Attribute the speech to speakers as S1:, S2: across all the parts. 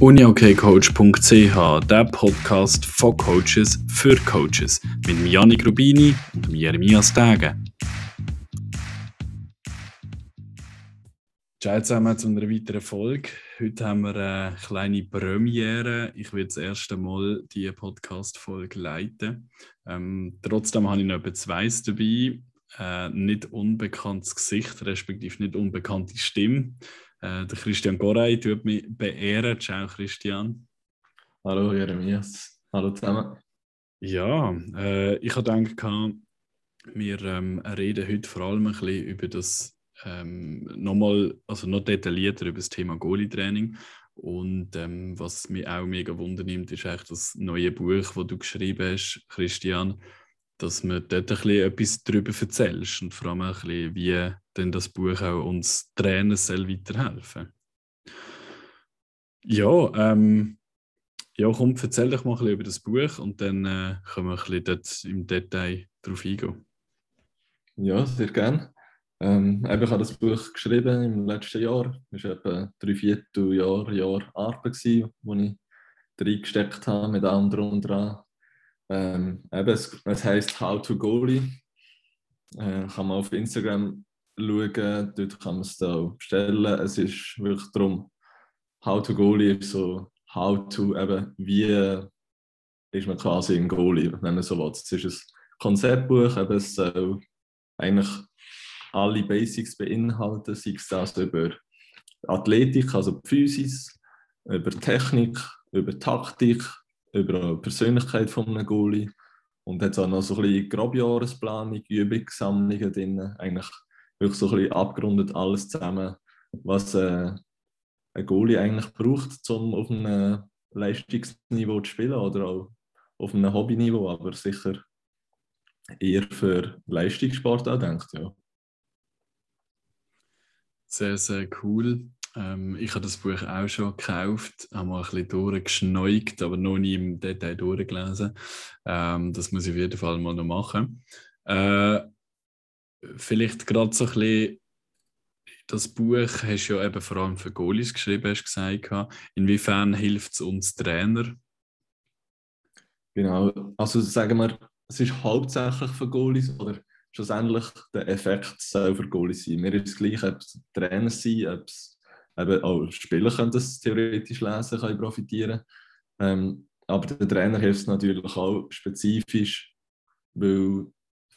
S1: uniokcoach.ch, der Podcast von Coaches für Coaches mit Janik Rubini und Jeremias Tage. Ciao zusammen zu einer weiteren Folge. Heute haben wir eine kleine Premiere. Ich werde das erste Mal diese Podcast-Folge leiten. Ähm, trotzdem habe ich noch etwas Weiss dabei. Äh, nicht unbekanntes Gesicht, respektive nicht unbekannte Stimme. Äh, der Christian Gorey tut mich beehren. Ciao, Christian.
S2: Hallo, Jeremias. Hallo zusammen.
S1: Ja, äh, ich habe gedacht, wir ähm, reden heute vor allem ein bisschen über das ähm, nochmal, also noch detaillierter über das Thema Goalie-Training. Und ähm, was mich auch mega wundernimmt, ist eigentlich das neue Buch, das du geschrieben hast, Christian, dass du dort ein bisschen etwas darüber erzählst und vor allem ein bisschen, wie denn das Buch auch uns Trainer soll weiterhelfen Ja, ähm, ja, komm, erzähl doch mal ein bisschen über das Buch und dann äh, können wir ein bisschen dort im Detail darauf eingehen.
S2: Ja, sehr gerne. Ähm, ich habe das Buch geschrieben im letzten Jahr. Es war etwa drei Vierteljahr Jahr Arbeit, wo ich reingesteckt habe mit anderen und dran. Ähm, eben, es, es heisst How to Goalie. Äh, kann man auf Instagram schauen, dort kann man es da bestellen. Es ist wirklich darum, How to Goalie ist so, how to eben, wie ist man quasi ein Goalie, wenn man so will. Es ist ein Konzeptbuch, eben, es soll eigentlich alle Basics beinhalten, sei es das über Athletik, also Physis, über Technik, über Taktik, über die Persönlichkeit von einem Goalie und hat auch noch so ein bisschen Grobjahresplanung, Übungssammlungen drin, eigentlich wirklich so ein bisschen abgerundet alles zusammen, was äh, ein Goalie eigentlich braucht, um auf einem Leistungsniveau zu spielen oder auch auf einem Hobbyniveau, aber sicher eher für Leistungssport auch denkt, ja.
S1: Sehr, sehr cool. Ähm, ich habe das Buch auch schon gekauft, habe mal ein bisschen durchgeschneugt, aber noch nie im Detail durchgelesen. Ähm, das muss ich auf jeden Fall mal noch machen. Äh, vielleicht gerade so ein bisschen, das Buch hast du ja eben vor allem für Goalies geschrieben, hast du gesagt. Inwiefern hilft es uns Trainer?
S2: Genau, also sagen wir, es ist hauptsächlich für Goalies oder schlussendlich der Effekt soll für Goalies sein. Mir ist es gleich, ob es Trainer sind, ob es eben auch Spieler können das theoretisch lesen, können profitieren. Ähm, aber der Trainer hilft natürlich auch spezifisch, weil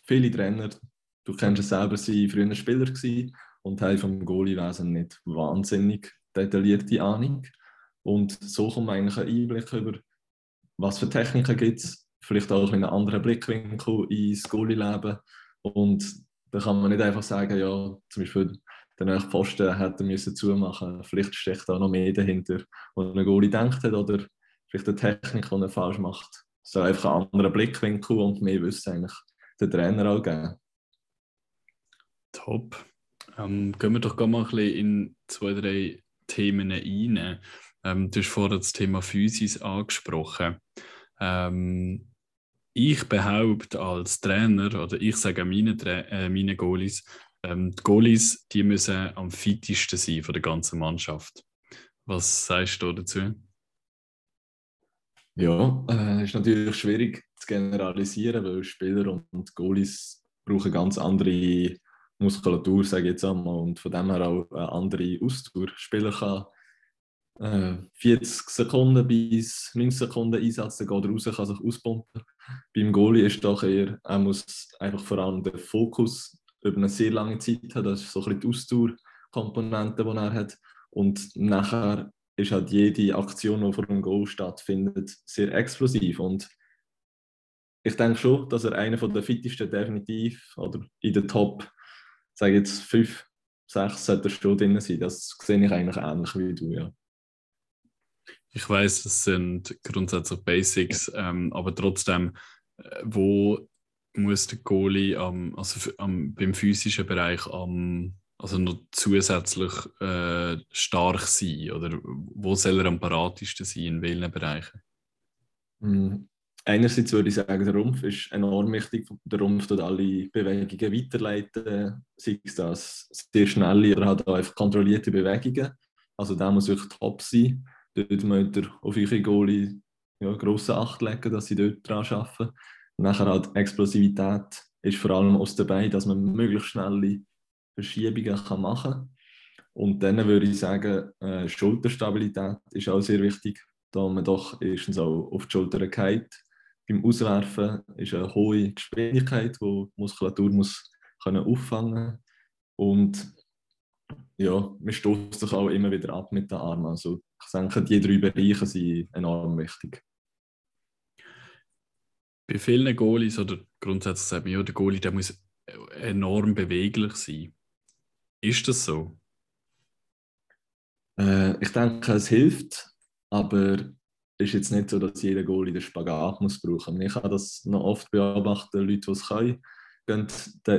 S2: viele Trainer, du kennst es selber, sind früher Spieler gewesen und haben vom Goalie-Wesen nicht wahnsinnig detaillierte Ahnung. Und so kommt man eigentlich einen Einblick über, was für Techniken gibt es, vielleicht auch einen anderen Blickwinkel ins Goalie-Leben. Und da kann man nicht einfach sagen, ja, zum Beispiel den neuen Posten hätte müssen zumachen Vielleicht steckt da noch mehr dahinter, was ein Goalie denkt hat oder vielleicht eine Technik, die er falsch macht. Es soll einfach einen anderen Blickwinkel und mehr Wissen eigentlich den Trainer auch geben.
S1: Top. Ähm, gehen wir doch mal ein bisschen in zwei, drei Themen rein. Ähm, du hast vorher das Thema Physis angesprochen. Ähm, ich behaupte als Trainer, oder ich sage meinen, äh, meinen Goalies, ähm, die Goalies die müssen am fittesten sein von der ganzen Mannschaft. Was sagst du dazu?
S2: Ja, äh, ist natürlich schwierig zu generalisieren, weil Spieler und Goalies brauchen ganz andere Muskulatur, sage ich jetzt einmal, und von dem her auch eine andere Ausdauer. Spieler kann äh, 40 Sekunden bis 90 Sekunden Einsatz, dann geht raus, kann sich auspumpen. Beim Goalie ist doch eher, er muss einfach vor allem den Fokus über eine sehr lange Zeit hat. Das ist so ein bisschen die Ausdauerkomponente, die er hat. Und nachher ist halt jede Aktion, die vor einem Goal stattfindet, sehr explosiv. Und ich denke schon, dass er einer der fittesten definitiv oder in der Top, sage jetzt fünf, sechs, sollte er schon drin sein. Das sehe ich eigentlich ähnlich wie du, ja.
S1: Ich weiß, das sind grundsätzlich Basics, ähm, aber trotzdem, äh, wo muss der Goalie am, also am, beim physischen Bereich am, also noch zusätzlich äh, stark sein? Oder wo soll er am paratesten sein, in welchen Bereichen?
S2: Mhm. Einerseits würde ich sagen, der Rumpf ist enorm wichtig. Der Rumpf tut alle Bewegungen weiterleiten, sei es das sehr schnelle oder halt auch einfach kontrollierte Bewegungen. Also da muss wirklich top sein. dort müsst ihr auf eure Goalie ja, grosse Acht legen, dass sie dort dran arbeiten. Und nachher halt Explosivität ist vor allem aus dabei, dass man möglichst schnelle Verschiebungen machen kann. Und dann würde ich sagen, äh, Schulterstabilität ist auch sehr wichtig, da man doch erstens auch auf die Schulter geht. Beim Auswerfen ist eine hohe Geschwindigkeit, die die Muskulatur muss können auffangen Und ja, man stoßt sich auch immer wieder ab mit den Armen. Also ich denke, die drei Bereiche sind enorm wichtig.
S1: Bei vielen Goalies oder grundsätzlich sagt man ja, der Goalie der muss enorm beweglich sein. Ist das so?
S2: Äh, ich denke, es hilft, aber es ist jetzt nicht so, dass jeder Goalie den Spagat muss brauchen. Ich habe das noch oft beobachtet, Leute, die es können, gehen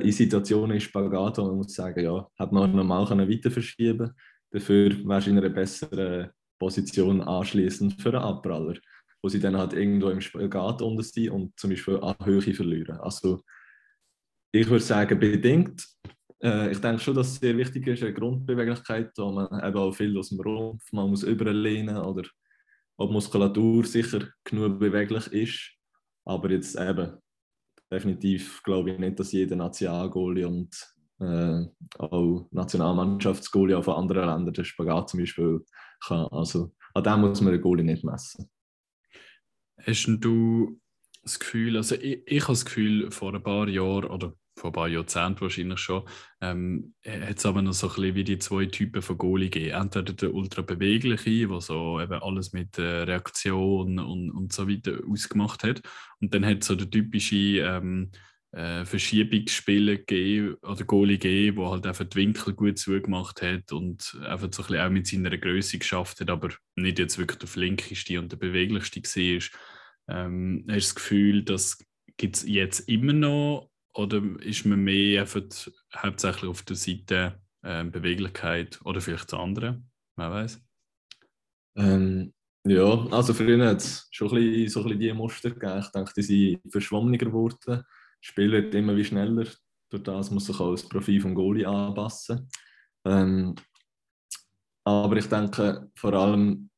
S2: in Situationen in Spagat und man muss sagen, ja, hat man normal weiter verschieben Dafür wärst du in einer besseren Position anschließend für einen Abpraller, wo sie dann halt irgendwo im Spagat unten sind und zum Beispiel an Höhe verlieren. Also ich würde sagen, bedingt. Äh, ich denke schon, dass es sehr wichtig ist, eine Grundbeweglichkeit, wo man eben auch viel aus dem Rumpf, man muss überlehnen oder ob Muskulatur sicher genug beweglich ist. Aber jetzt eben, definitiv glaube ich nicht, dass jeder Nationalgoalie und äh, auch Nationalmannschaftsgoalie von anderen Ländern den Spagat zum Beispiel kann. Also an dem muss man den Goalie nicht messen.
S1: Hast du das Gefühl, also ich, ich habe das Gefühl, vor ein paar Jahren oder vor ein paar Jahrzehnten wahrscheinlich schon, ähm, hat es aber noch so ein bisschen wie die zwei Typen von Goalie gegeben. Entweder der ultra bewegliche, der so eben alles mit äh, Reaktion und, und so weiter ausgemacht hat. Und dann hat es so der typische ähm, äh, Verschiebungsspieler gegeben oder Goalie gegeben, der halt einfach die Winkel gut zugemacht hat und einfach so ein bisschen auch mit seiner Größe geschafft hat, aber nicht jetzt wirklich der flinkeste und der beweglichste war. Ähm, hast du das Gefühl, das gibt es jetzt immer noch oder ist man mehr einfach hauptsächlich auf der Seite äh, Beweglichkeit oder vielleicht das andere? Wer weiß?
S2: Ähm, ja, also früher hat es schon ein bisschen, so ein bisschen diese Muster gegeben. Ich denke, die sind verschwommener geworden. Das Spiel wird immer wie schneller. Durch das muss sich auch das Profil vom Goalie anpassen. Ähm, aber ich denke, vor allem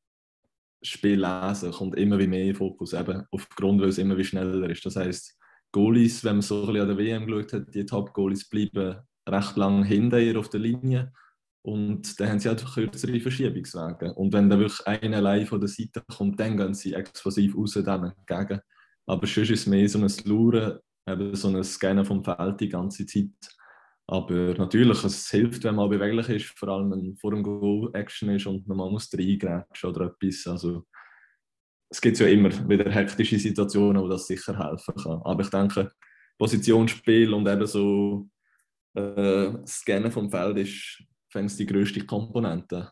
S2: Spiel lesen kommt immer wie mehr in Fokus, eben aufgrund, weil es immer wie schneller ist. Das heißt, Goalies, wenn man so ein bisschen an der WM geschaut hat, die Top-Goalies bleiben recht lang hinter auf der Linie und dann haben sie halt kürzere Verschiebungswege. Und wenn dann wirklich einer allein von der Seite kommt, dann gehen sie explosiv raus dann entgegen. Aber sonst ist es mehr so ein Sluren, eben so ein Scannen vom Feld die ganze Zeit. Aber natürlich, es hilft, wenn man beweglich ist, vor allem wenn vor dem Goal Action ist und man muss reingrätschen oder etwas. Also, es gibt ja immer wieder hektische Situationen, wo das sicher helfen kann. Aber ich denke, Positionsspiel und eben so äh, Scannen vom Feld ist fängst die größte Komponente.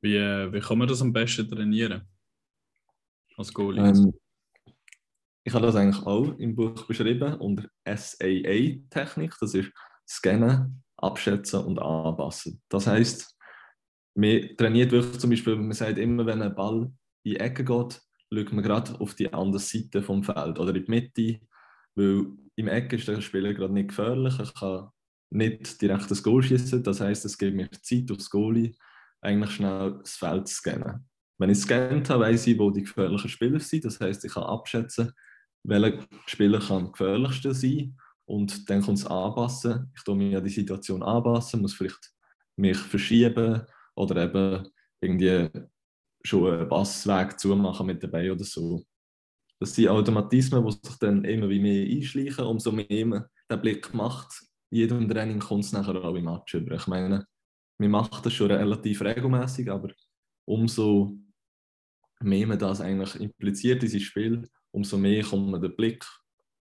S1: Wie, wie kann man das am besten trainieren? Als Goalie?
S2: Ähm, ich habe das eigentlich auch im Buch beschrieben unter SAA-Technik. Das ist Scannen, Abschätzen und Anpassen. Das heißt, man trainiert wirklich zum Beispiel, man sagt immer, wenn ein Ball in die Ecke geht, schaut man gerade auf die andere Seite vom Feld oder in die Mitte, weil im Ecke ist der Spieler gerade nicht gefährlich, er kann nicht direkt das Goal schießen, das heißt, es gibt mir Zeit aufs Goalie, eigentlich schnell das Feld zu scannen. Wenn ich scannt habe, weiß ich, wo die gefährlichen Spieler sind, das heißt, ich kann abschätzen, welcher Spieler kann am gefährlichsten sein und dann kommt es anpassen. Ich tue mich an die Situation anpassen, muss vielleicht mich verschieben, oder eben irgendwie schon einen Passweg zumachen mit dabei oder so. Das sind Automatismen, die sich dann immer wie mehr einschleichen, umso mehr man den Blick macht. In jedem Training kommt es nachher auch im Match über. Ich meine, wir machen das schon relativ regelmäßig, aber umso mehr man das eigentlich impliziert in sein Spiel, umso mehr kommt man den Blick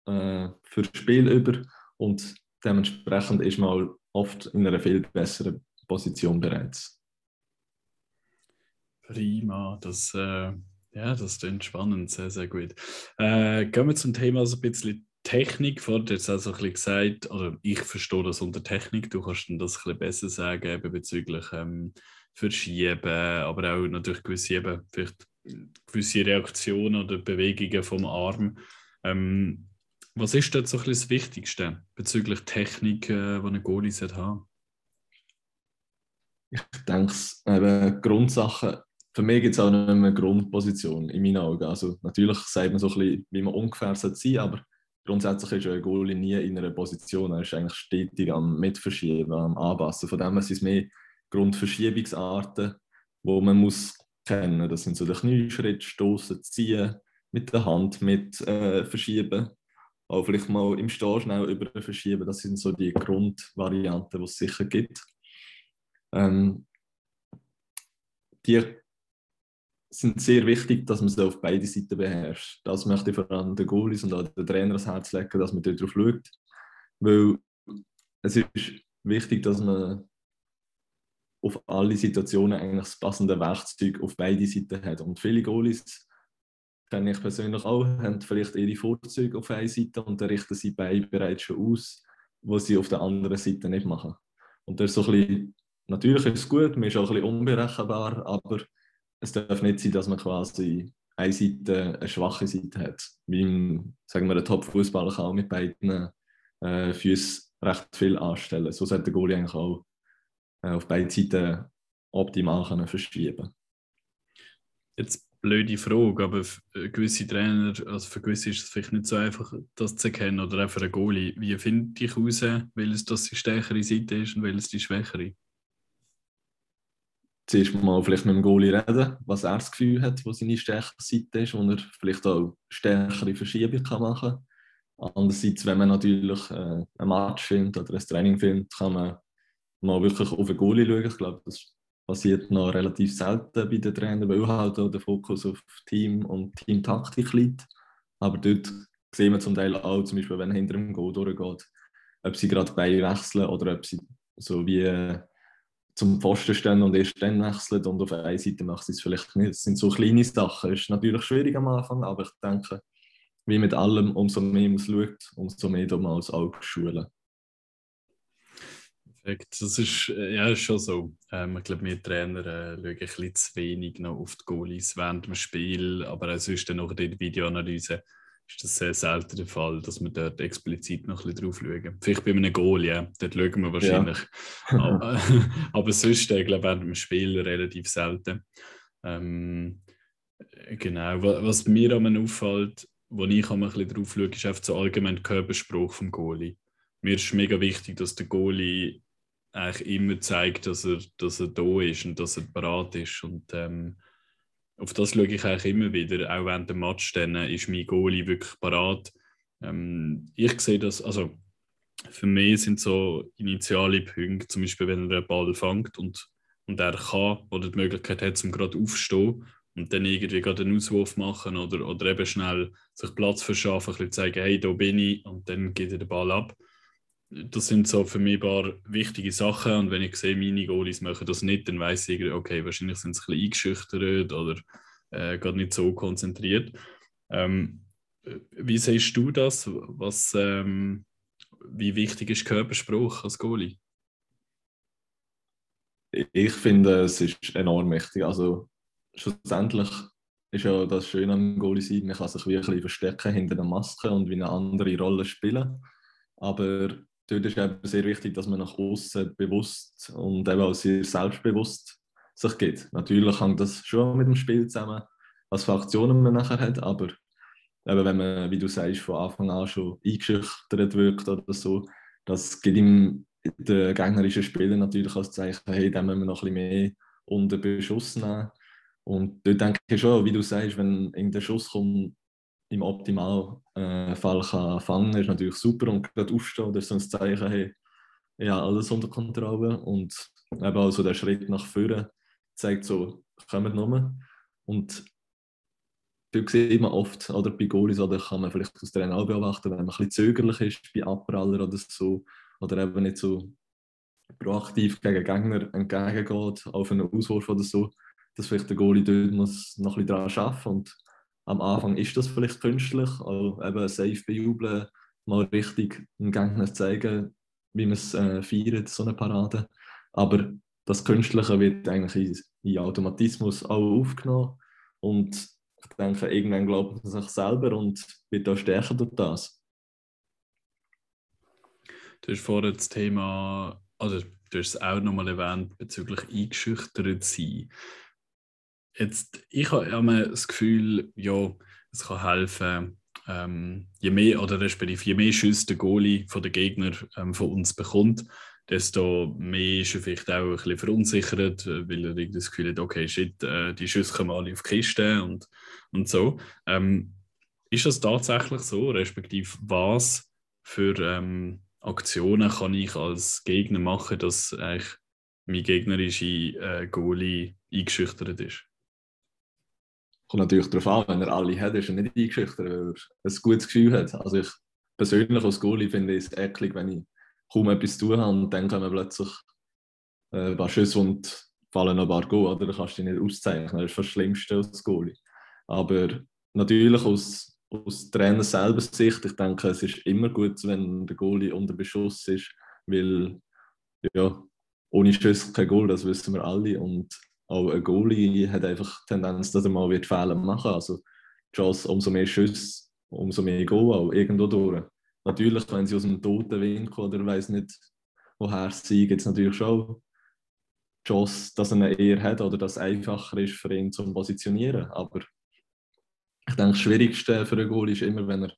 S2: äh, für das Spiel über und dementsprechend ist man oft in einer viel besseren Position bereits.
S1: Prima, das, äh, ja, das klingt spannend, sehr, sehr gut. Äh, gehen wir zum Thema so ein bisschen Technik. Vorher jetzt also ein bisschen gesagt, oder ich verstehe das unter Technik, du kannst das ein bisschen besser sagen, eben bezüglich ähm, Verschieben, aber auch natürlich gewisse, eben, vielleicht gewisse Reaktionen oder Bewegungen vom Arm. Ähm, was ist dort so das Wichtigste bezüglich Technik, äh, die ein Goalie haben?
S2: ich denke, eben Grundsachen, für mich gibt es auch eine Grundposition in meinen Augen. Also natürlich sagt man so ein bisschen, wie man ungefähr sein sollte, aber grundsätzlich ist ein Goalie nie in einer Position. Er ist eigentlich stetig am Mitverschieben, am Anpassen. Von dem her sind es mehr Grundverschiebungsarten, die man muss kennen. Das sind so der Knieschritt, Stoßen, Ziehen, mit der Hand, mit äh, Verschieben. Auch vielleicht mal im Stehen schnell über verschieben. Das sind so die Grundvarianten, die es sicher gibt. Ähm, die sind sehr wichtig, dass man sie auf beide Seiten beherrscht. Das möchte ich vor allem den Goalies und auch den Trainer ans Herz legen, dass man darauf schaut. Weil es ist wichtig, dass man auf alle Situationen eigentlich das passende Werkzeug auf beide Seiten hat. Und viele Goalies, kenne ich persönlich auch, haben vielleicht ihre Vorzüge auf einer Seite und dann richten sie beide bereits schon aus, was sie auf der anderen Seite nicht machen. Und das ist so ein bisschen, natürlich ist es gut, man ist auch ein bisschen unberechenbar, aber es darf nicht sein, dass man quasi eine Seite eine schwache Seite hat. Wie ein, sagen wir, ein Top-Fußballer kann auch mit beiden äh, Füßen recht viel anstellen. So sollte der Goalie eigentlich auch auf beiden Seiten optimal können verschieben
S1: Jetzt blöde Frage, aber für äh, gewisse Trainer, also für gewisse ist es vielleicht nicht so einfach, das zu erkennen, oder auch für einen Goalie. Wie finde ich heraus, welches das die stärkere Seite ist und welches die schwächere?
S2: zuerst mal vielleicht mit dem Goalie reden, was er das Gefühl hat, wo seine stärkere Seite ist, wo er vielleicht auch stärkere Verschiebungen kann machen kann. Andererseits, wenn man natürlich äh, ein Match filmt oder ein Training filmt, kann man mal wirklich auf den Goalie schauen. Ich glaube, das passiert noch relativ selten bei den Trainern, weil halt auch der Fokus auf Team und Teamtaktik liegt. Aber dort sehen wir zum Teil auch, zum Beispiel, wenn hinter dem Goal durchgeht, ob sie gerade Beine wechseln oder ob sie so wie äh, zum Pfosten stehen und erst dann wechseln und auf einer Seite macht sie es vielleicht nicht. Das sind so kleine Sachen. Das ist natürlich schwierig am Anfang, aber ich denke, wie mit allem, umso mehr man es schaut, umso mehr man als Auge schulen.
S1: Perfekt, das ist, äh, ja, ist schon so. Ähm, ich glaube, wir Trainer äh, schauen ein bisschen zu wenig noch auf die Goalies während dem Spiel, aber auch sonst dann auch in der Videoanalyse ist das sehr selten der Fall, dass wir dort explizit noch ein bisschen drauf schauen. Vielleicht bei einem Goal, ja, dort schauen wir wahrscheinlich. Ja. aber, aber sonst, ich glaube, während dem Spiel relativ selten. Ähm, genau, was mir an auffällt, wo ich ein bisschen drauf schaue, ist einfach so allgemein Körperspruch vom Goalie. Mir ist mega wichtig, dass der Goalie eigentlich immer zeigt, dass er, dass er da ist und dass er bereit ist. Und ähm, auf das schaue ich eigentlich immer wieder, auch während dem Match dann ist mein Goalie wirklich parat. Ähm, ich sehe das, also für mich sind so initiale Punkte, zum Beispiel wenn er den Ball fängt und, und er kann oder die Möglichkeit hat, zum gerade aufzustehen und dann irgendwie gerade einen Auswurf machen oder, oder eben schnell sich Platz verschaffen, ein bisschen zeigen, hey, da bin ich und dann geht er den Ball ab das sind so für mich ein paar wichtige Sachen. Und wenn ich sehe, meine Goalies machen das nicht, dann weiß ich, okay, wahrscheinlich sind sie ein bisschen eingeschüchtert oder äh, gerade nicht so konzentriert. Ähm, wie siehst du das? Was, ähm, wie wichtig ist Körperspruch als Goalie?
S2: Ich finde, es ist enorm wichtig. Also schlussendlich ist ja das Schöne am Goalie sein, man kann sich wirklich verstecken hinter der Maske und wie eine andere Rolle spielen. Aber dort ist eben sehr wichtig, dass man nach außen bewusst und eben auch sehr selbstbewusst sich geht. Natürlich hängt das schon mit dem Spiel zusammen, was für Aktionen man nachher hat, aber eben wenn man, wie du sagst, von Anfang an schon eingeschüchtert wirkt oder so, das gibt ihm den gegnerischen Spielern natürlich als Zeichen, hey, da müssen wir noch ein bisschen mehr unter Beschuss nehmen. Und dort denke ich schon, wie du sagst, wenn irgendein Schuss kommt, im Optimalfall äh, kann fangen ist natürlich super und gerade aufstehen oder so ein Zeichen, hey, ja, alles unter Kontrolle und eben auch so der Schritt nach vorne zeigt so, kommt nur. Und dort sieht man oft, oder bei Goalies, oder kann man vielleicht aus der auch beobachten, wenn man ein bisschen zögerlich ist bei Abpraller oder so, oder eben nicht so proaktiv gegen Gegner entgegengeht auf einen Auswurf oder so, dass vielleicht der Goalie dort muss noch ein bisschen daran arbeiten und am Anfang ist das vielleicht künstlich, also eben safe bejubeln, mal richtig dem Gegner zeigen, wie man es äh, feiert, so eine Parade. Aber das Künstliche wird eigentlich in, in Automatismus auch aufgenommen und ich denke, irgendwann glaubt man sich selber und wird auch stärker durch das.
S1: Du hast vorhin das Thema, also du hast es auch nochmal erwähnt, bezüglich eingeschüchtert sein. Jetzt, ich habe immer das Gefühl, ja, es kann helfen, ähm, je mehr oder respektive je mehr Schüsse der Goalie von den Gegner ähm, von uns bekommt, desto mehr ist er vielleicht auch ein bisschen verunsichert, weil er das Gefühl hat, okay, shit, äh, die Schüsse kommen alle auf die Kiste und, und so. Ähm, ist das tatsächlich so, respektive was für ähm, Aktionen kann ich als Gegner machen, dass eigentlich mein gegnerische äh, Goalie eingeschüchtert ist?
S2: Kommt natürlich darauf an, wenn er alle hat, ist er nicht eingeschüchtert, weil er ein gutes Gefühl hat. Also ich persönlich als Goalie finde es eklig, wenn ich kaum etwas zu tun habe und dann kommen plötzlich äh, ein paar Schüsse und fallen noch ein paar Goal, oder? Da kannst du dich nicht auszeichnen. Das ist das Schlimmste als Goalie. Aber natürlich aus, aus Trainer selber Sicht, ich denke, es ist immer gut, wenn der Goalie unter Beschuss ist, weil ja, ohne Schüsse kein Goal, das wissen wir alle. Und auch ein Goalie hat einfach die Tendenz, dass er mal wird Fehler machen Also Chance, umso mehr Schüsse, umso mehr Goal auch irgendwo durch. Natürlich, wenn sie aus dem toten Winkel oder weiß nicht, woher sie gibt es natürlich schon die Chance, dass er eine eher hat oder dass es einfacher ist für ihn zu positionieren. Aber ich denke, das Schwierigste für einen Goal ist immer, wenn er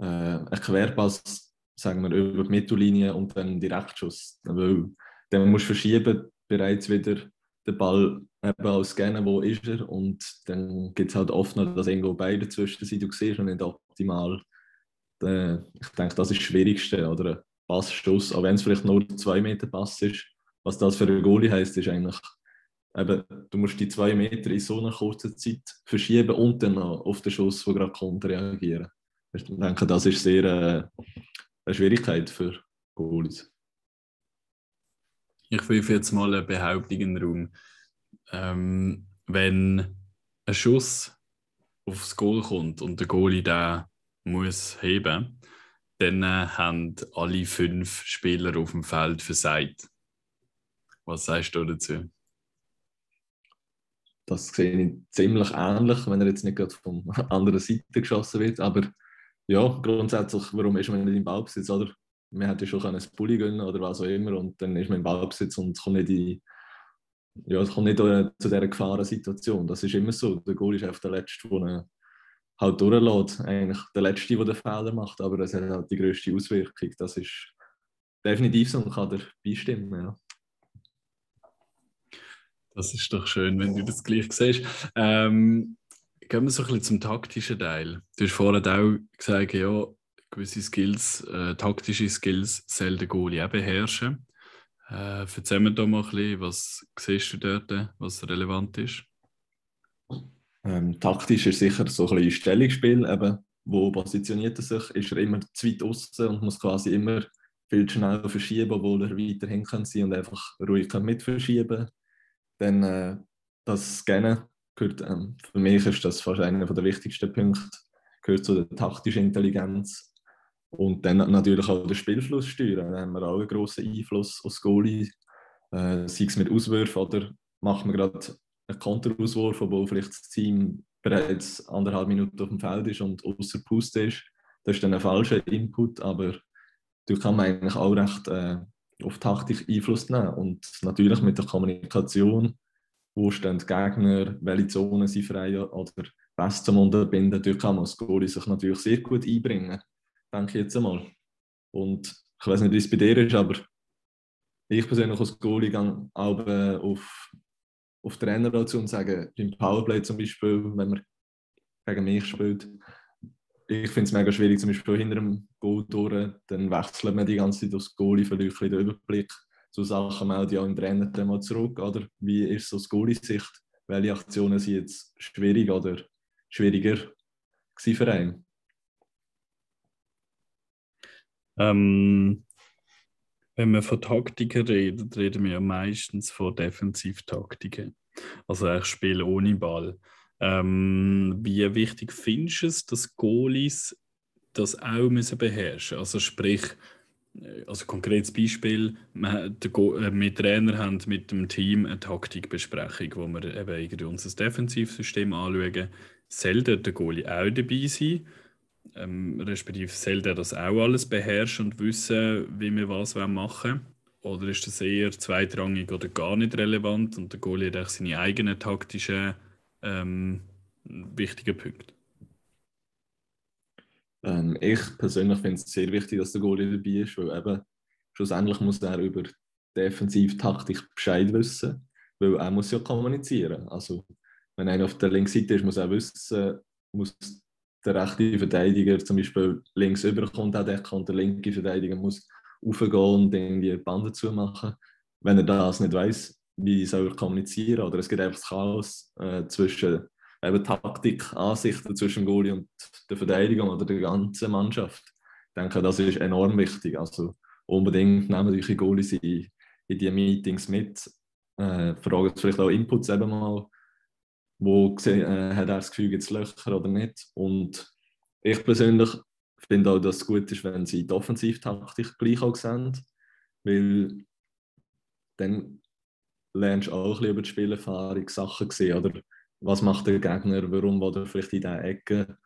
S2: äh, einen Querpass, sagen wir, über die Mittellinie und dann einen Direktschuss. Weil dann musst du verschieben, bereits wieder den Ball eben als Scannen, wo ist er und dann gibt es halt oft noch, dass irgendwo beide zwischen sind, du siehst und nicht optimal äh, ich denke, das ist das Schwierigste. Oder Passstoß, auch wenn es vielleicht nur zwei Meter Pass ist. Was das für einen Goalie heisst, ist eigentlich, eben, du musst die zwei Meter in so einer kurzen Zeit verschieben und dann noch auf den Schuss, der gerade kommt, reagieren. Ich denke, das ist sehr äh, eine Schwierigkeit für Goalies.
S1: Ich wirf jetzt mal eine Behauptung in den Raum. Ähm, wenn ein Schuss aufs Goal kommt und der Goalie da muss heben, dann äh, haben alle fünf Spieler auf dem Feld versagt. Was sagst du dazu?
S2: Das sehe ich ziemlich ähnlich, wenn er jetzt nicht gerade von anderen Seite geschossen wird. Aber ja, grundsätzlich, warum ist man nicht im Ballbesitz? Oder? Man hätte schon ein Pulli gönnen oder was auch immer und dann ist man im Ballbesitz und kommt nicht, in, ja, kommt nicht zu dieser Gefahrensituation. Das ist immer so. Der Goal ist einfach der Letzte, der halt durchlässt. Eigentlich der Letzte, der den Fehler macht, aber das hat halt die größte Auswirkung. Das ist definitiv so und kann dir beistimmen. Ja.
S1: Das ist doch schön, wenn du das gleich siehst. Ähm, gehen wir so ein bisschen zum taktischen Teil. Du hast vorhin auch gesagt, ja, gewisse Skills, äh, taktische Skills soll der Goalie auch beherrschen. Äh, erzähl mir doch mal ein bisschen, was siehst du dort, was relevant ist?
S2: Ähm, taktisch ist sicher so ein bisschen Stellungsspiel, eben, wo positioniert er sich, ist er immer zu weit außen und muss quasi immer viel schneller verschieben, obwohl er weiter hin kann sein und einfach ruhig kann mitverschieben. Dann äh, das Scannen gehört, ähm, für mich ist das fast einer der wichtigsten Punkte, gehört zu der taktischen Intelligenz. Und dann natürlich auch den Spielfluss steuern. Da haben wir auch einen grossen Einfluss aus Goalie, äh, sei es mit Auswürfen oder machen wir gerade ein Konterauswurf, obwohl vielleicht das Team bereits anderthalb Minuten auf dem Feld ist und außer Puste ist. Das ist dann ein falscher Input, aber du kann man eigentlich auch recht äh, auf Taktik Einfluss nehmen. Und natürlich mit der Kommunikation, wo stehen die Gegner, welche Zonen sind frei oder was zum Unterbinden, dort kann man als Goalie sich natürlich sehr gut einbringen, denke ich jetzt einmal. Und ich weiß nicht, wie es bei dir ist, aber ich persönlich als Goalie gehe auch äh, auf auf Trainerrotation sagen, beim Powerplay zum Beispiel, wenn man gegen mich spielt, ich finde es mega schwierig, zum Beispiel hinter dem Goal durch, dann wechselt man die ganze Zeit aufs Goalie, verliert den Überblick. So Sachen melden ja im Trainer dann mal zurück, oder? Wie ist so das Goalie-Sicht? Welche Aktionen sind jetzt schwierig oder schwieriger für einen?
S1: Ähm, wenn wir von Taktiken reden, reden wir ja meistens von Defensivtaktiken. Also ich spiele ohne Ball. Ähm, wie wichtig findest du es, dass Goalies das auch müssen beherrschen Also sprich, äh, also konkretes Beispiel, äh, wir Trainer haben mit dem Team eine Taktikbesprechung, wo wir eben irgendwie unser Defensivsystem anschauen. Soll der Goalie auch dabei sein? Ähm, respektive soll der das auch alles beherrschen und wissen, wie wir was machen wollen? Oder ist das eher zweitrangig oder gar nicht relevant und der Goalie hat auch seine eigenen taktischen ähm, wichtigen Punkte?
S2: Ähm, ich persönlich finde es sehr wichtig, dass der Goalie dabei ist, weil eben schlussendlich muss er über Defensivtaktik Bescheid wissen, weil er muss ja kommunizieren. Also wenn einer auf der linken Seite ist, muss er wissen, muss der rechte Verteidiger zum Beispiel links überkommt und der linke Verteidiger muss aufgehen und irgendwie Bande zumachen. Wenn er das nicht weiß, wie soll er kommunizieren? Oder es gibt einfach Chaos äh, zwischen eben Taktik, Ansichten zwischen dem Goalie und der Verteidigung oder der ganzen Mannschaft. Ich denke, das ist enorm wichtig. Also unbedingt nehmen eure Goalies in, in die Meetings mit. Äh, fragen vielleicht auch Inputs eben mal, wo äh, hat er das Gefühl, gibt es Löcher oder nicht. Und ich persönlich finde auch, dass es gut ist, wenn sie die Offensivtaktik gleich auch sehen, weil dann lernst du auch ein bisschen über die Spielerfahrung Sachen sehen, oder was macht der Gegner, warum will er vielleicht in dieser Ecke,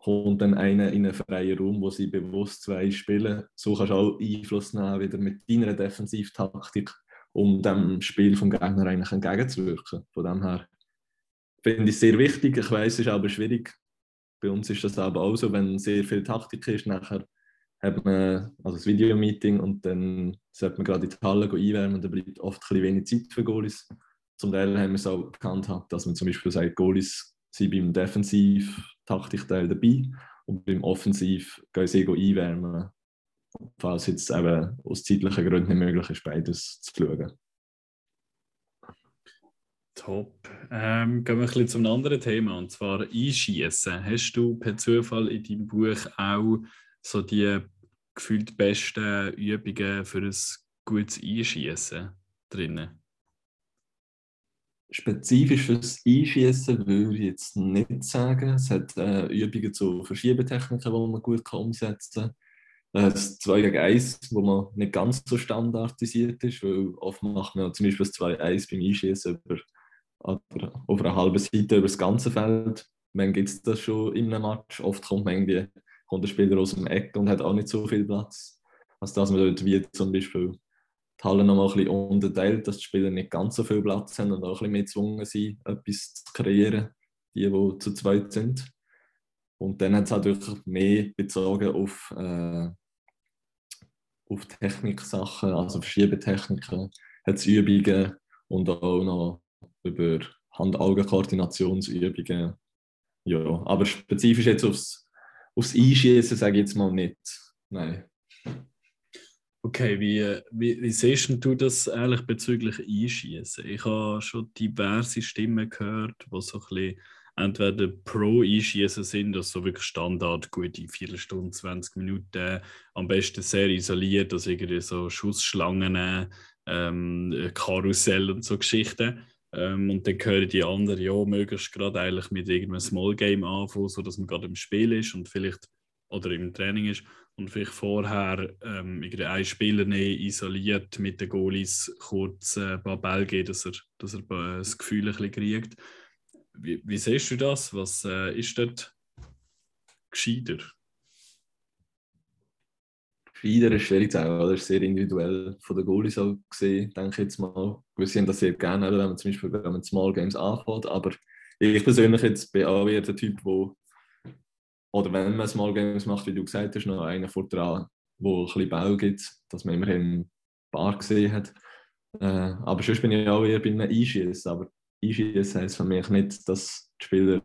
S2: kommt dann einer in einen freien Raum, wo sie bewusst zwei spielen. So kannst du auch Einfluss nehmen, wieder mit deiner Defensivtaktik, um dem Spiel vom Gegner eigentlich entgegenzuwirken. Von dem her finde ich sehr wichtig. Ich weiß, es ist aber schwierig, bei uns ist das aber auch so, wenn sehr viel Taktik ist, nachher hat man also das Videomeeting und dann sollte man gerade in die Halle einwärmen und dann bleibt oft ein wenig Zeit für Goalies. Zum Teil haben wir es auch gehandhabt, dass man zum Beispiel sagt, Goalies sind beim Defensiv-Taktikteil dabei und beim Offensiv gehen sie einwärmen, falls jetzt eben aus zeitlichen Gründen nicht möglich ist, beides zu schauen.
S1: Top. Ähm, gehen wir ein bisschen zum anderen Thema, und zwar Einschießen. Hast du per Zufall in deinem Buch auch so die gefühlt besten Übungen für ein gutes Einschießen drin?
S2: Spezifisch fürs Einschießen würde ich jetzt nicht sagen. Es hat äh, Übungen zu Verschiebetechniken, die man gut umsetzen kann. Äh, das 2 gegen 1, wo man nicht ganz so standardisiert ist, weil oft macht man zum Beispiel das 2-1 beim Einschießen über oder auf einer halben Seite über das ganze Feld. Wann gibt es das schon in einem Match? Oft kommt, man irgendwie, kommt der Spieler aus dem Eck und hat auch nicht so viel Platz. Also dass man dort wie zum Beispiel die Halle noch mal ein bisschen unterteilt, dass die Spieler nicht ganz so viel Platz haben und auch ein bisschen mehr gezwungen sind, etwas zu kreieren, die, die zu zweit sind. Und dann hat es halt mehr bezogen auf, äh, auf Techniksachen, also Verschiebetechniken, hat es Übungen und auch noch über Hand-Augen-Koordinationsübungen. Ja, aber spezifisch jetzt aufs, aufs Einschießen sage ich jetzt mal nicht. Nein.
S1: Okay, wie, wie, wie siehst du das eigentlich bezüglich Einschießen? Ich habe schon diverse Stimmen gehört, die so ein bisschen entweder pro Einschießen sind, also so wirklich Standard, gute Viertelstunde, 20 Minuten, am besten sehr isoliert, also irgendwie so Schussschlangen, ähm, Karussell und so Geschichten. Ähm, und dann hören die anderen, ja, möglichst gerade eigentlich mit irgendeinem Small Game anfangen, sodass man gerade im Spiel ist und vielleicht oder im Training ist und vielleicht vorher ähm, einen Spieler nicht isoliert mit den Goalies kurz äh, ein paar Bälle geht, dass er, dass er äh, das Gefühl ein bisschen kriegt. Wie, wie siehst du das? Was äh, ist dort gescheiter?
S2: Gescheiter ist schwierig zu sagen, Das ist sehr individuell von den Goalies auch gesehen, denke ich jetzt mal. Wir sehen das sehr gerne, wenn man zum Beispiel wenn man Small Games anfängt, aber ich persönlich jetzt bin auch eher der Typ, wo oder wenn man Small Games macht, wie du gesagt hast, noch einen vor dran, wo ein bisschen Bau gibt, dass man immerhin ein paar gesehen hat. Äh, aber sonst bin ich auch eher bei einem Einschießen. Aber Einschießen heisst für mich nicht, dass die Spieler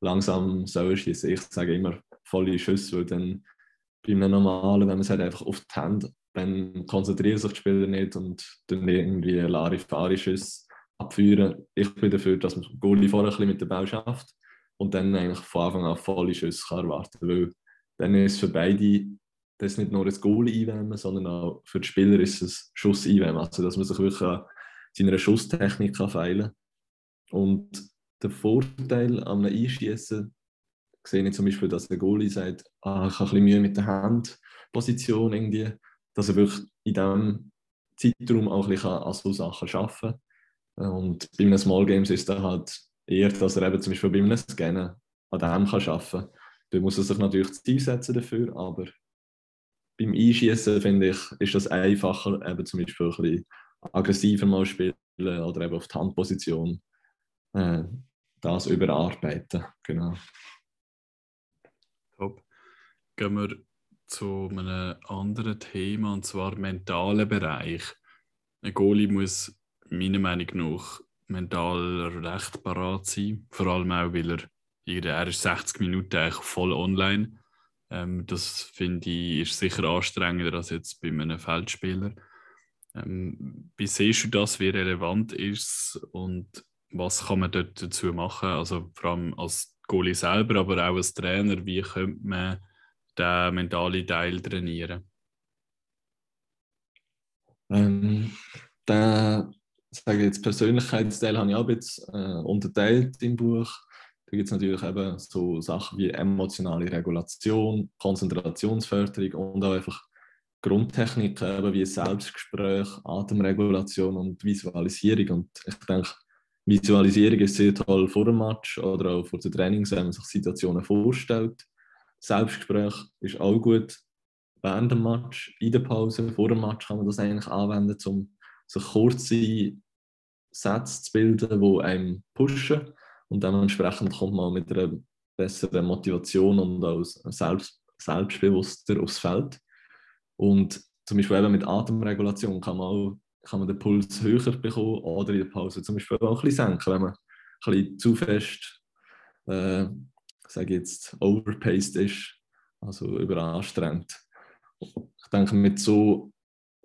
S2: langsam so schießen. Ich sage immer volle Schüsse, weil dann bei einem normalen, wenn man es halt einfach auf die Hand, dann konzentrieren sich die Spieler nicht und dann irgendwie Larifari-Schüsse abführen. Ich bin dafür, dass man Goalie vorher ein bisschen mit dem Ball schafft und dann eigentlich von Anfang an volle Schüsse kann erwarten weil dann ist für beide das nicht nur ein Goal einwärmen, sondern auch für die Spieler ist es Schuss einwärmen, also dass man sich wirklich an seiner Schusstechnik kann feilen und der Vorteil am Einschießen sehe ich zum Beispiel, dass der Goalie sagt, ah, ich habe ein Mühe mit der Handposition irgendwie, dass er wirklich in diesem Zeitraum auch ein bisschen an so Sachen arbeiten kann. Und bei einem Small Games ist es halt eher, dass er eben zum Beispiel bei einem Scannen an dem kann arbeiten kann. Da muss er sich natürlich Ziel setzen dafür, aber beim Einschießen finde ich, ist das einfacher, eben zum Beispiel ein bisschen aggressiver mal spielen oder eben auf die Handposition äh, das überarbeiten. Genau.
S1: Top. Gehen wir zu einem anderen Thema, und zwar mentalen Bereich. Ein Goalie muss meiner Meinung nach mental recht parat sein. Vor allem auch, weil er, er ist 60 Minuten eigentlich voll online. Ähm, das finde ich ist sicher anstrengender als jetzt bei einem Feldspieler. Ähm, wie siehst du das, wie relevant ist und was kann man dort dazu machen? Also vor allem als Goalie selber, aber auch als Trainer, wie könnte man den mentalen Teil trainieren?
S2: Ähm, der, sage ich jetzt, Persönlichkeitsteil habe ich auch jetzt äh, unterteilt im Buch. Da gibt es natürlich eben so Sachen wie emotionale Regulation, Konzentrationsförderung und auch einfach Grundtechniken wie Selbstgespräch, Atemregulation und Visualisierung. Und ich denke, Visualisierung ist sehr toll vor dem Match oder auch vor den Trainings, wenn man sich Situationen vorstellt. Selbstgespräch ist auch gut während dem Match, in der Pause, vor dem Match kann man das eigentlich anwenden, um sich kurze Sätze zu bilden, die einem pushen und dementsprechend kommt man mit einer besseren Motivation und auch selbst, selbstbewusster aufs Feld. Und zum Beispiel eben mit Atemregulation kann man, auch, kann man den Puls höher bekommen oder in der Pause zum Beispiel auch ein bisschen senken, wenn man ein bisschen zu fest, äh, sage jetzt, overpaced ist, also überanstrengt. Ich denke, mit so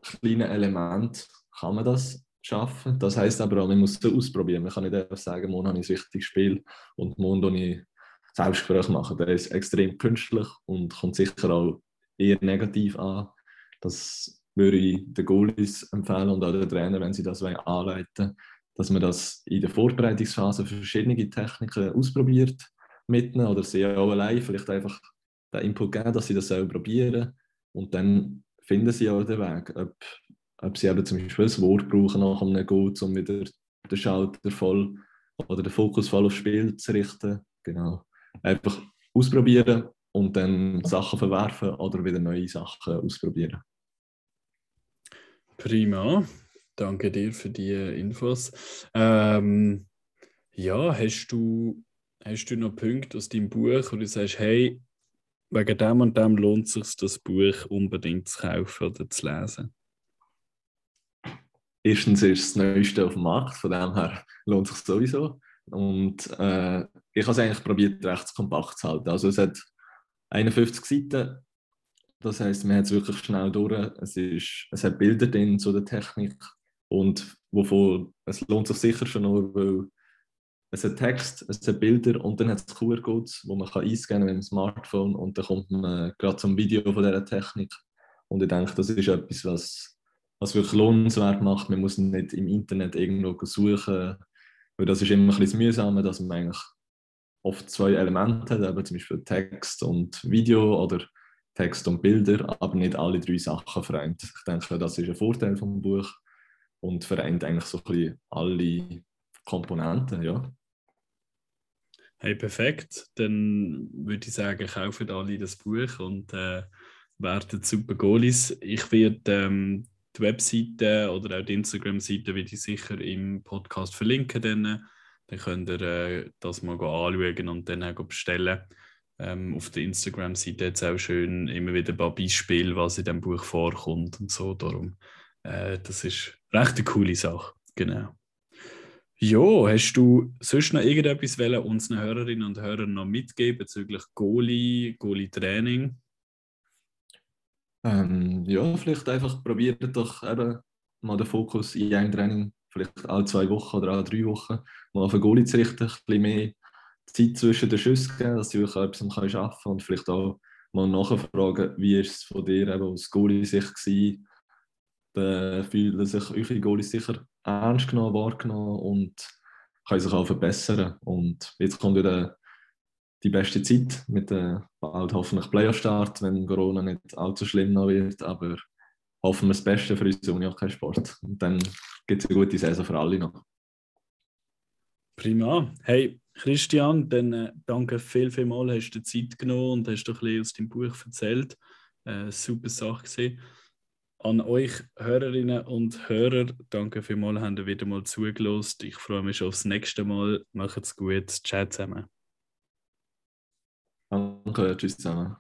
S2: kleinen Elementen kann man das schaffen. Das heißt aber auch, man muss es ausprobieren. Man kann nicht einfach sagen, morgen habe ich ein wichtiges Spiel und morgen mache ich Selbstgespräch machen. Der ist extrem künstlich und kommt sicher auch eher negativ an. Das würde ich den Goalies empfehlen und auch den Trainer, wenn sie das anleiten dass man das in der Vorbereitungsphase verschiedene Techniken ausprobiert mitnehmen oder sie auch allein vielleicht einfach den Input geben, dass sie das selber probieren und dann finden sie auch den Weg, ob, ob sie eben zum Beispiel ein Wort brauchen nach einem Goal, um wieder den Schalter voll oder den Fokus voll aufs Spiel zu richten. Genau. Einfach ausprobieren und dann Sachen verwerfen oder wieder neue Sachen ausprobieren.
S1: Prima, danke dir für die Infos. Ähm, ja, hast du, hast du noch Punkte aus deinem Buch, wo du sagst, hey, wegen dem und dem lohnt es sich, das Buch unbedingt zu kaufen oder zu lesen?
S2: Erstens ist es das Neueste auf dem Markt, von dem her lohnt es sich sowieso. Und äh, ich habe es eigentlich probiert, recht kompakt zu halten. Also es hat 51 Seiten. Das heißt, man hat es wirklich schnell durch. Es, ist, es hat Bilder drin zu der Technik und wovon es lohnt sich sicher schon nur, weil es hat Text, es hat Bilder und dann hat es QR-Codes, wo man kann einscannen mit dem Smartphone und dann kommt man gerade zum Video von dieser Technik. Und ich denke, das ist etwas, was, was wirklich lohnenswert macht. Man muss nicht im Internet irgendwo suchen, weil das ist immer ein bisschen mühsam, dass man eigentlich oft zwei Elemente hat, eben zum Beispiel Text und Video oder Text und Bilder, aber nicht alle drei Sachen vereint. Ich denke, das ist ein Vorteil vom Buch und vereint eigentlich so ein bisschen alle Komponenten, ja.
S1: Hey, perfekt. Dann würde ich sagen, kaufen alle das Buch und äh, werden super Goalies. Ich werde ähm, die Webseite oder auch die Instagram-Seite sicher im Podcast verlinken. Dann, dann könnt ihr äh, das mal anschauen und dann auch bestellen. Ähm, auf der Instagram-Seite jetzt auch schön immer wieder ein paar Beispiele, was in dem Buch vorkommt und so. Darum, äh, das ist recht eine coole Sache. Genau. Ja, hast du sonst noch irgendetwas wollen, unseren Hörerinnen und Hörern noch mitgeben bezüglich Goalie, Goalie-Training?
S2: Ähm, ja, vielleicht einfach probiert doch eben mal den Fokus in einem Training, vielleicht alle zwei Wochen oder alle drei Wochen, mal auf den Goalie zu richten, ein bisschen mehr Zeit zwischen den Schüssen geben, dass du wirklich etwas arbeiten kannst und vielleicht auch mal nachfragen, wie ist es von dir eben aus Goalie-Sicht gewesen, äh, fühlen sich eure Goalies sicher ernst genommen, wahrgenommen und können sich auch verbessern. Und jetzt kommt wieder die beste Zeit mit dem bald hoffentlich Playoff-Start, wenn Corona nicht allzu schlimm noch wird. Aber hoffen wir das Beste für uns Unihockey-Sport. Und dann gibt es eine gute Saison für alle noch.
S1: Prima. Hey, Christian, dann äh, danke viel, viel mal, hast du Zeit genommen und hast doch ein bisschen aus deinem Buch erzählt. Äh, super Sache gesehen. An euch Hörerinnen und Hörer, danke vielmals, habt ihr wieder mal zugelost. Ich freue mich aufs nächste Mal. Macht's gut. Ciao zusammen.
S2: Danke, tschüss zusammen.